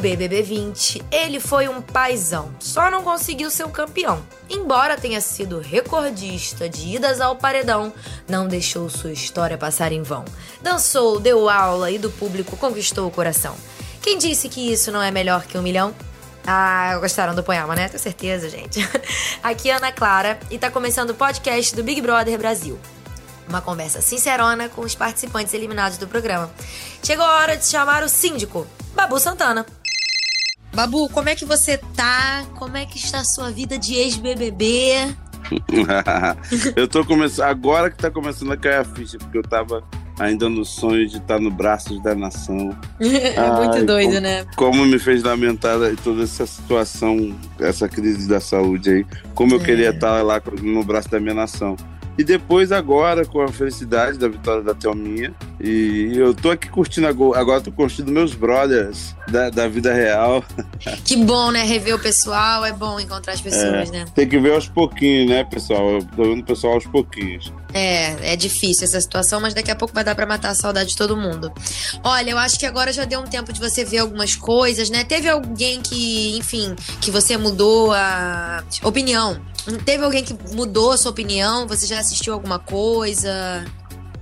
BBB 20, ele foi um paizão, só não conseguiu ser o campeão. Embora tenha sido recordista de idas ao paredão, não deixou sua história passar em vão. Dançou, deu aula e do público conquistou o coração. Quem disse que isso não é melhor que um milhão? Ah, gostaram do poema, né? Tenho certeza, gente. Aqui é Ana Clara e tá começando o podcast do Big Brother Brasil. Uma conversa sincerona com os participantes eliminados do programa. Chegou a hora de chamar o síndico, Babu Santana. Babu, como é que você tá? Como é que está a sua vida de ex-BBB? eu tô começando. Agora que tá começando a cair a ficha, porque eu tava ainda no sonho de estar no braços da nação. é Ai, muito doido, como, né? Como me fez lamentar toda essa situação, essa crise da saúde aí. Como eu é. queria estar lá no braço da minha nação. E depois, agora, com a felicidade da vitória da Thelminha. E eu tô aqui curtindo agora, tô curtindo meus brothers da, da vida real. Que bom, né? Rever o pessoal, é bom encontrar as pessoas, é, né? Tem que ver aos pouquinhos, né, pessoal? Eu tô vendo o pessoal aos pouquinhos. É, é difícil essa situação, mas daqui a pouco vai dar para matar a saudade de todo mundo. Olha, eu acho que agora já deu um tempo de você ver algumas coisas, né? Teve alguém que, enfim, que você mudou a opinião Teve alguém que mudou a sua opinião? Você já assistiu alguma coisa?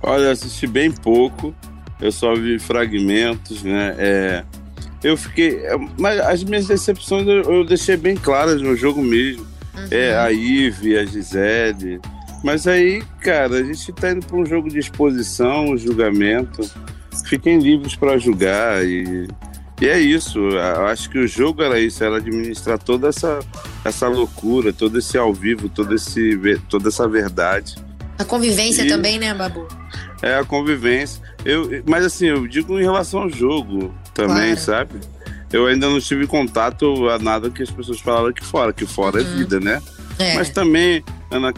Olha, eu assisti bem pouco. Eu só vi fragmentos, né? É, eu fiquei. É, mas as minhas decepções eu, eu deixei bem claras no jogo mesmo. Uhum. É, a Ive, a Gisele. Mas aí, cara, a gente tá indo para um jogo de exposição, julgamento. Fiquem livres para julgar e e é isso, eu acho que o jogo era isso, era administrar toda essa, essa loucura, todo esse ao vivo, todo esse, toda essa verdade. A convivência e, também, né, Babu? É, a convivência. Eu, mas assim, eu digo em relação ao jogo também, claro. sabe? Eu ainda não tive contato a nada que as pessoas falaram aqui fora, que fora é uhum. é vida, né? É. Mas também, Ana,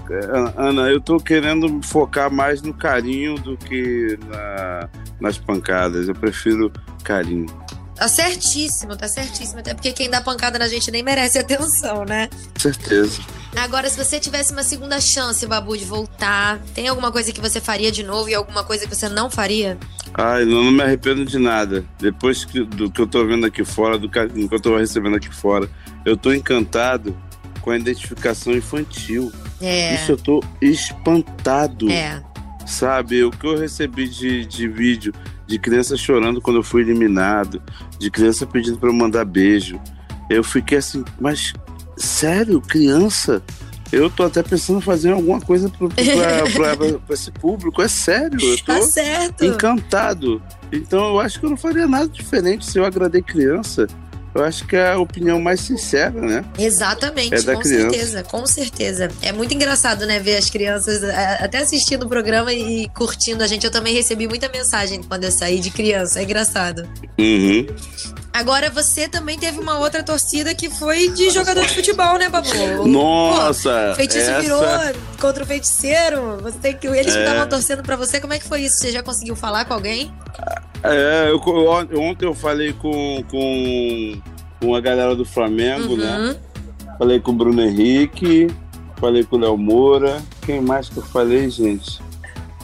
Ana, eu tô querendo focar mais no carinho do que na, nas pancadas. Eu prefiro carinho. Tá certíssimo, tá certíssimo. Até porque quem dá pancada na gente nem merece atenção, né? Certeza. Agora, se você tivesse uma segunda chance, Babu, de voltar, tem alguma coisa que você faria de novo e alguma coisa que você não faria? Ai, não, não me arrependo de nada. Depois que, do que eu tô vendo aqui fora, do que eu tô recebendo aqui fora, eu tô encantado com a identificação infantil. É. Isso eu tô espantado. É. Sabe, o que eu recebi de, de vídeo de criança chorando quando eu fui eliminado, de criança pedindo para eu mandar beijo. Eu fiquei assim, mas sério, criança? Eu tô até pensando em fazer alguma coisa para esse público, é sério. Eu tô tá certo. encantado. Então eu acho que eu não faria nada diferente se eu agradei criança eu acho que é a opinião mais sincera, né? Exatamente, é da com criança. certeza, com certeza. É muito engraçado, né, ver as crianças é, até assistindo o programa e curtindo a gente. Eu também recebi muita mensagem quando eu saí de criança, é engraçado. Uhum. Agora você também teve uma outra torcida que foi de jogador de futebol, né, Babu? Nossa! Pô, feitiço essa... virou contra o feiticeiro. Você tem que eles é. estavam torcendo para você. Como é que foi isso? Você já conseguiu falar com alguém? É, eu, ontem eu falei com, com, com a galera do Flamengo, né? uhum. né? Falei com o Bruno Henrique, falei com o Léo Moura. Quem mais que eu falei, gente?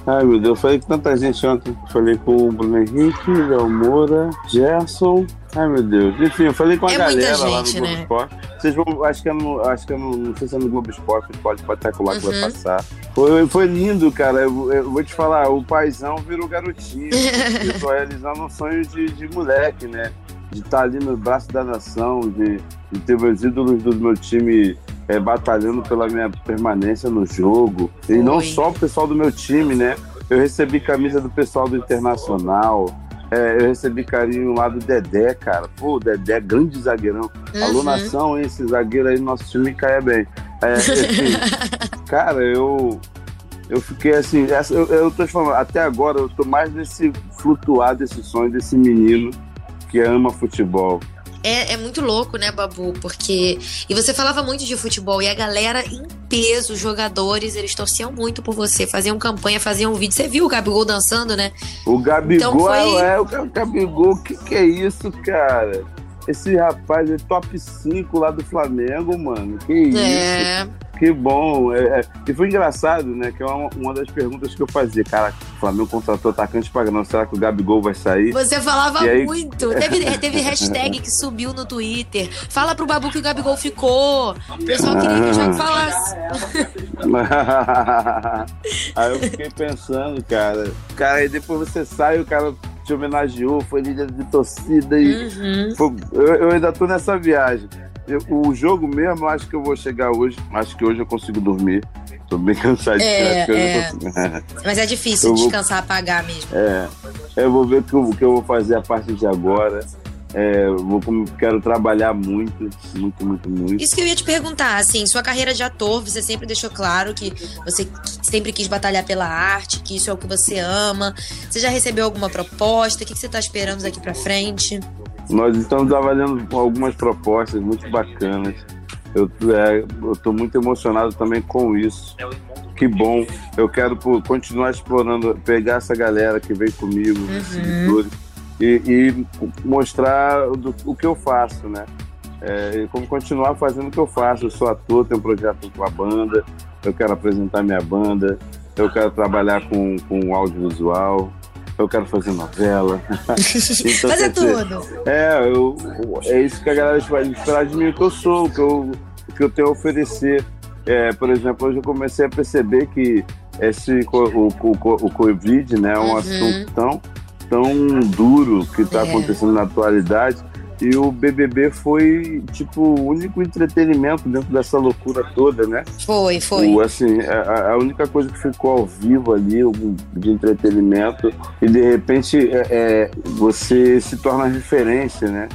Ai, meu Deus, eu falei com tanta gente ontem. Falei com o Bruno Henrique, Léo Moura, Gerson. Ai, meu Deus. Enfim, eu falei com a é galera gente, lá no Globo né? Esporte. Vocês vão, acho que é no, acho que é no, não sei se é no Globo Esporte, pode, lá uhum. que vai uhum. passar. Foi, foi lindo, cara. Eu, eu, vou te falar, o paizão virou garotinho. eu tô realizando um sonho de, de moleque, né? De estar ali no braço da nação, de, de ter os ídolos do meu time é, batalhando pela minha permanência no jogo. E Oi. não só o pessoal do meu time, né? Eu recebi camisa do pessoal do Internacional. É, eu recebi carinho lá do Dedé, cara. Pô, Dedé, grande zagueirão. Uhum. Alô, nação, esse zagueiro aí, nosso time caia bem. É, assim, cara, eu. Eu fiquei assim, eu, eu tô te falando, até agora eu tô mais nesse flutuar desse sonho desse menino que ama futebol. É, é muito louco, né, Babu? Porque. E você falava muito de futebol e a galera em peso, os jogadores, eles torciam muito por você, faziam campanha, faziam vídeo. Você viu o Gabigol dançando, né? O Gabigol então foi... é, o Gabigol, o que, que é isso, cara? Esse rapaz é top 5 lá do Flamengo, mano. Que isso? É. Que bom. É, é, e foi engraçado, né? Que é uma, uma das perguntas que eu fazia. Cara, o Flamengo contratou atacante para não. Será que o Gabigol vai sair? Você falava aí... muito. Teve, teve hashtag que subiu no Twitter. Fala pro Babu que o Gabigol ficou. O pessoal queria que o jogo falasse. aí eu fiquei pensando, cara. Cara, aí depois você sai, o cara te homenageou, foi líder de torcida e uhum. foi, eu, eu, ainda tô nessa viagem. Eu, o jogo mesmo, acho que eu vou chegar hoje. Acho que hoje eu consigo dormir. Tô bem cansado é, de é. Mas é difícil descansar, apagar mesmo. É. Eu vou ver o que eu, que eu vou fazer a partir de agora. É, vou, quero trabalhar muito, muito, muito, muito. Isso que eu ia te perguntar, assim, sua carreira de ator, você sempre deixou claro que você sempre quis batalhar pela arte, que isso é o que você ama. Você já recebeu alguma proposta? O que você está esperando daqui para frente? Nós estamos avaliando algumas propostas muito bacanas. Eu é, estou muito emocionado também com isso. Que bom. Eu quero continuar explorando, pegar essa galera que veio comigo, uhum. seguidores e, e mostrar do, o que eu faço, né? É, e como continuar fazendo o que eu faço. Eu sou ator, tenho um projeto com a banda, eu quero apresentar minha banda, eu quero trabalhar com, com audiovisual, eu quero fazer novela. então, fazer tudo. É, eu, é isso que a galera vai esperar de mim, o que eu sou, o que eu, o que eu tenho a oferecer. É, por exemplo, hoje eu comecei a perceber que esse, o, o, o Covid né, é um uhum. assunto tão tão duro que está é. acontecendo na atualidade. E o BBB foi, tipo, o único entretenimento dentro dessa loucura toda, né? Foi, foi. O, assim, a, a única coisa que ficou ao vivo ali, de entretenimento, e de repente é, é, você se torna referência, né?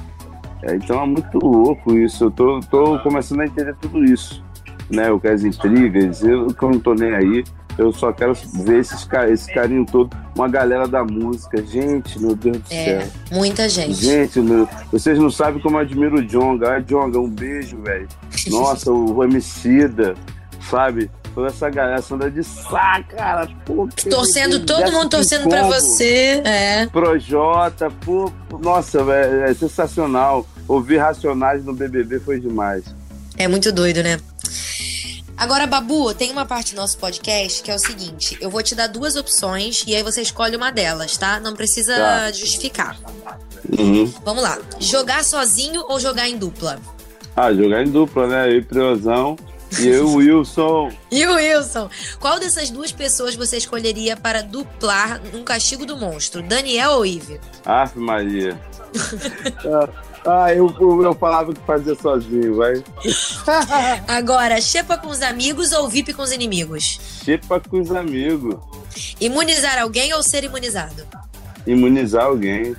É, então é muito louco isso. Eu tô, tô começando a entender tudo isso, né? O que as intrigas, eu, que eu não tô nem aí. Eu só quero ver esses, esse carinho todo. Uma galera da música. Gente, meu Deus do é, céu. Muita gente. Gente, meu, vocês não sabem como eu admiro o Jonga. Ah, Jonga, um beijo, velho. Nossa, o Emicida, sabe? Toda essa galera, essa onda de saco, cara. Pô, torcendo, todo mundo torcendo pra você. É. Projota, pô, nossa, velho, é sensacional. Ouvir Racionais no BBB foi demais. É muito doido, né? Agora, Babu, tem uma parte do nosso podcast que é o seguinte: eu vou te dar duas opções e aí você escolhe uma delas, tá? Não precisa tá. justificar. Uhum. Vamos lá. Jogar sozinho ou jogar em dupla? Ah, jogar em dupla, né? Eu e Priozão e eu, Wilson. e o Wilson. Qual dessas duas pessoas você escolheria para duplar um castigo do monstro? Daniel ou Ive? Aff, Maria. Ah, eu, eu falava que fazia sozinho, vai. Agora, xepa com os amigos ou VIP com os inimigos? Xepa com os amigos. Imunizar alguém ou ser imunizado? Imunizar alguém.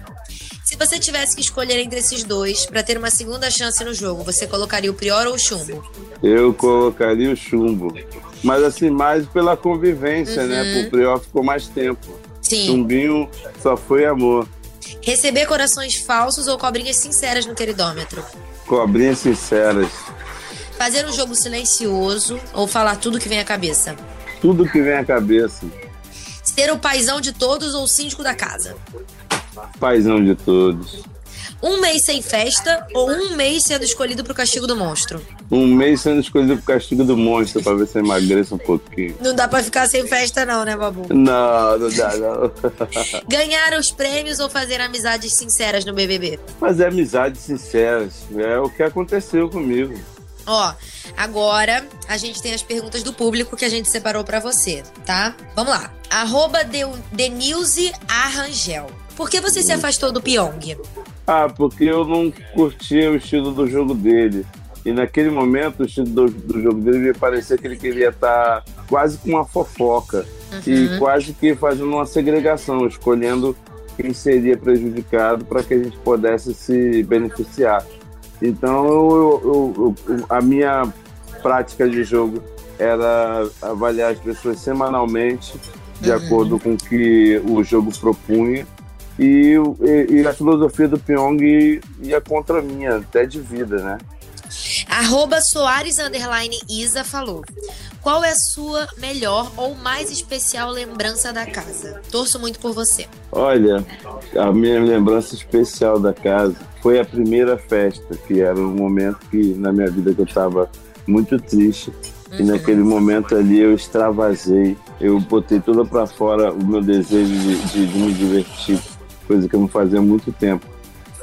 Se você tivesse que escolher entre esses dois para ter uma segunda chance no jogo, você colocaria o Prior ou o Chumbo? Eu colocaria o Chumbo. Mas assim, mais pela convivência, né? uhum. né? O Prior ficou mais tempo. Sim. Chumbinho só foi amor. Receber corações falsos ou cobrinhas sinceras no queridômetro? Cobrinhas sinceras. Fazer um jogo silencioso ou falar tudo que vem à cabeça? Tudo que vem à cabeça. Ser o paizão de todos ou o síndico da casa? Paizão de todos. Um mês sem festa ou um mês sendo escolhido para o castigo do monstro? Um mês sendo escolhido para o castigo do monstro para ver se emagreça um pouquinho. Não dá para ficar sem festa não, né, Babu? Não, não dá não. Ganhar os prêmios ou fazer amizades sinceras no BBB? Fazer amizades sinceras. É o que aconteceu comigo. Ó, agora a gente tem as perguntas do público que a gente separou para você, tá? Vamos lá. Arroba Denilze Arrangel. Por que você se afastou do Pyong? Ah, porque eu não curtia o estilo do jogo dele. E naquele momento, o estilo do, do jogo dele me parecia que ele queria estar quase com uma fofoca. Uhum. E quase que fazendo uma segregação, escolhendo quem seria prejudicado para que a gente pudesse se beneficiar. Então, eu, eu, eu, a minha prática de jogo era avaliar as pessoas semanalmente, de uhum. acordo com o que o jogo propunha, e, e, e a filosofia do Pyong ia contra a minha, até de vida, né? Arroba Soares Underline Isa falou. Qual é a sua melhor ou mais especial lembrança da casa? Torço muito por você. Olha, a minha lembrança especial da casa foi a primeira festa, que era um momento que na minha vida que eu estava muito triste. Uhum. E naquele momento ali eu extravasei, eu botei toda para fora o meu desejo de, de, de, me divertir, coisa que eu não fazia há muito tempo.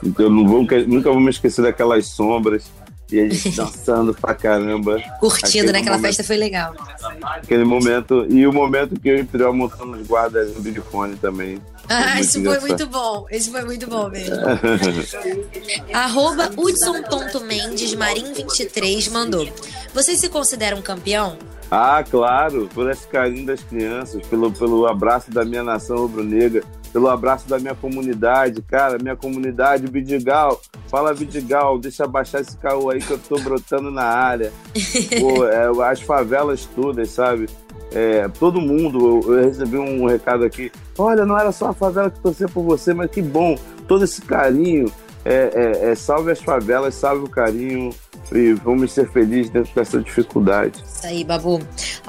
Então eu vou, nunca vou me esquecer daquelas sombras e a gente dançando pra caramba. Curtindo, né? Aquela momento, festa foi legal. Aquele momento, e o momento que eu e o Priol montamos guarda no Big Fone também. Ah, isso foi muito bom. Esse foi muito bom mesmo. Arroba Hudson.mendes Marim23 mandou. Vocês se consideram campeão? Ah, claro, por esse carinho das crianças, pelo, pelo abraço da minha nação rubro-negra, pelo abraço da minha comunidade, cara, minha comunidade, Vidigal, fala Vidigal, deixa baixar esse caô aí que eu tô brotando na área. Pô, é, as favelas todas, sabe? É, todo mundo, eu, eu, recebi um recado aqui, olha, não era só a favela que torcia por você, mas que bom, todo esse carinho, é, é, é salve as favelas, salve o carinho, e vamos ser felizes dentro dessa dificuldade. Isso aí, Babu.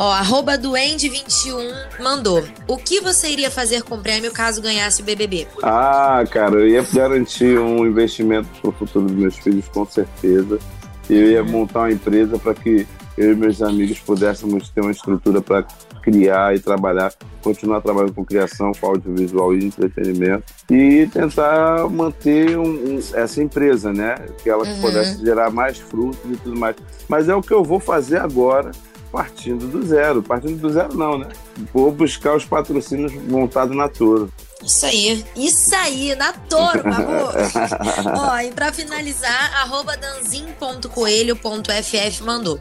Ó, arroba Duende21 mandou. O que você iria fazer com o prêmio caso ganhasse o BBB? Ah, cara, eu ia garantir um investimento para o futuro dos meus filhos, com certeza. Eu ia montar uma empresa para que eu e meus amigos pudéssemos ter uma estrutura para criar e trabalhar, continuar trabalhando com criação, com audiovisual e entretenimento e tentar manter um, um, essa empresa, né? Que ela uhum. pudesse gerar mais frutos e tudo mais. Mas é o que eu vou fazer agora, partindo do zero. Partindo do zero, não, né? Vou buscar os patrocínios montados na Toro. Isso aí, isso aí, na Toro, babu. Ó, e pra finalizar, arroba danzin.coelho.ff mandou.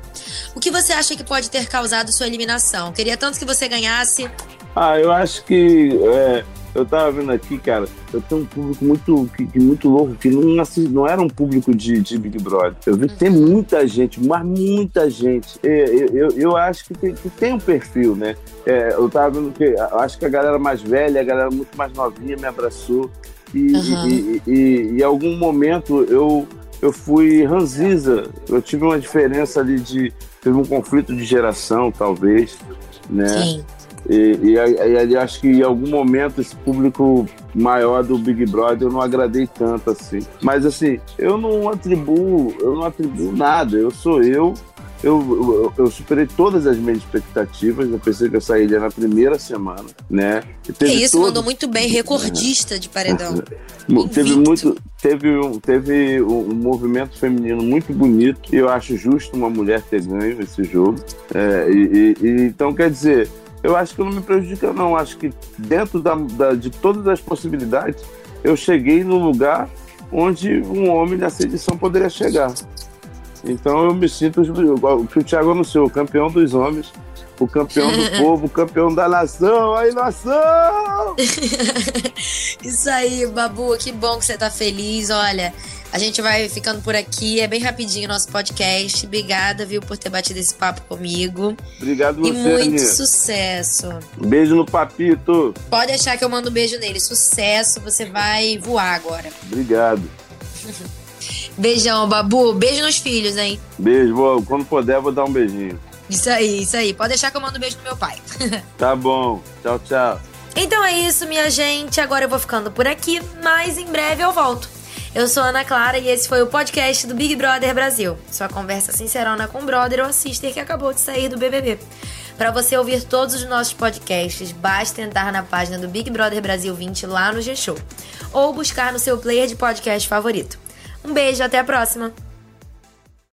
O que você acha que pode ter causado sua eliminação? Queria tanto que você ganhasse. Ah, eu acho que é, eu tava vendo aqui, cara, eu tenho um público muito, que, muito louco, que não, assim, não era um público de, de Big Brother. Eu vi que tem uhum. muita gente, mas muita gente. Eu, eu, eu acho que tem, que tem um perfil, né? É, eu tava vendo que acho que a galera mais velha, a galera muito mais novinha me abraçou. E, uhum. e, e, e, em algum momento eu, eu fui ranziza. Eu tive uma diferença ali de. Teve um conflito de geração, talvez, né? Sim. E, e, e ali acho que em algum momento esse público maior do Big Brother eu não agradei tanto assim. Mas assim, eu não atribuo, eu não atribuo nada. Eu sou eu. Eu, eu, eu superei todas as minhas expectativas. Eu pensei que eu sairia na primeira semana, né? Que isso, todo... mandou muito bem, recordista de paredão. teve muito, teve um, teve um, movimento feminino muito bonito. E eu acho justo uma mulher ter ganho esse jogo. É, e, e, então, quer dizer, eu acho que não me prejudica, não. Acho que dentro da, da, de todas as possibilidades, eu cheguei no lugar onde um homem nessa edição poderia chegar. Então eu me sinto o que o Thiago anunciou, o campeão dos homens, o campeão do povo, o campeão da nação, aí nação! Isso aí, Babu, que bom que você tá feliz. Olha, a gente vai ficando por aqui. É bem rapidinho o nosso podcast. Obrigada, viu, por ter batido esse papo comigo. Obrigado e você, muito Aninha. sucesso. Beijo no papito. Pode deixar que eu mando um beijo nele. Sucesso, você vai voar agora. Obrigado. Beijão, Babu. Beijo nos filhos, hein? Beijo, vou, quando puder, vou dar um beijinho. Isso aí, isso aí. Pode deixar que eu mando um beijo no meu pai. tá bom. Tchau, tchau. Então é isso, minha gente. Agora eu vou ficando por aqui, mas em breve eu volto. Eu sou Ana Clara e esse foi o podcast do Big Brother Brasil. Sua conversa sincerona com o brother ou sister que acabou de sair do BBB. Para você ouvir todos os nossos podcasts, basta entrar na página do Big Brother Brasil 20 lá no G-Show ou buscar no seu player de podcast favorito. Um beijo, até a próxima!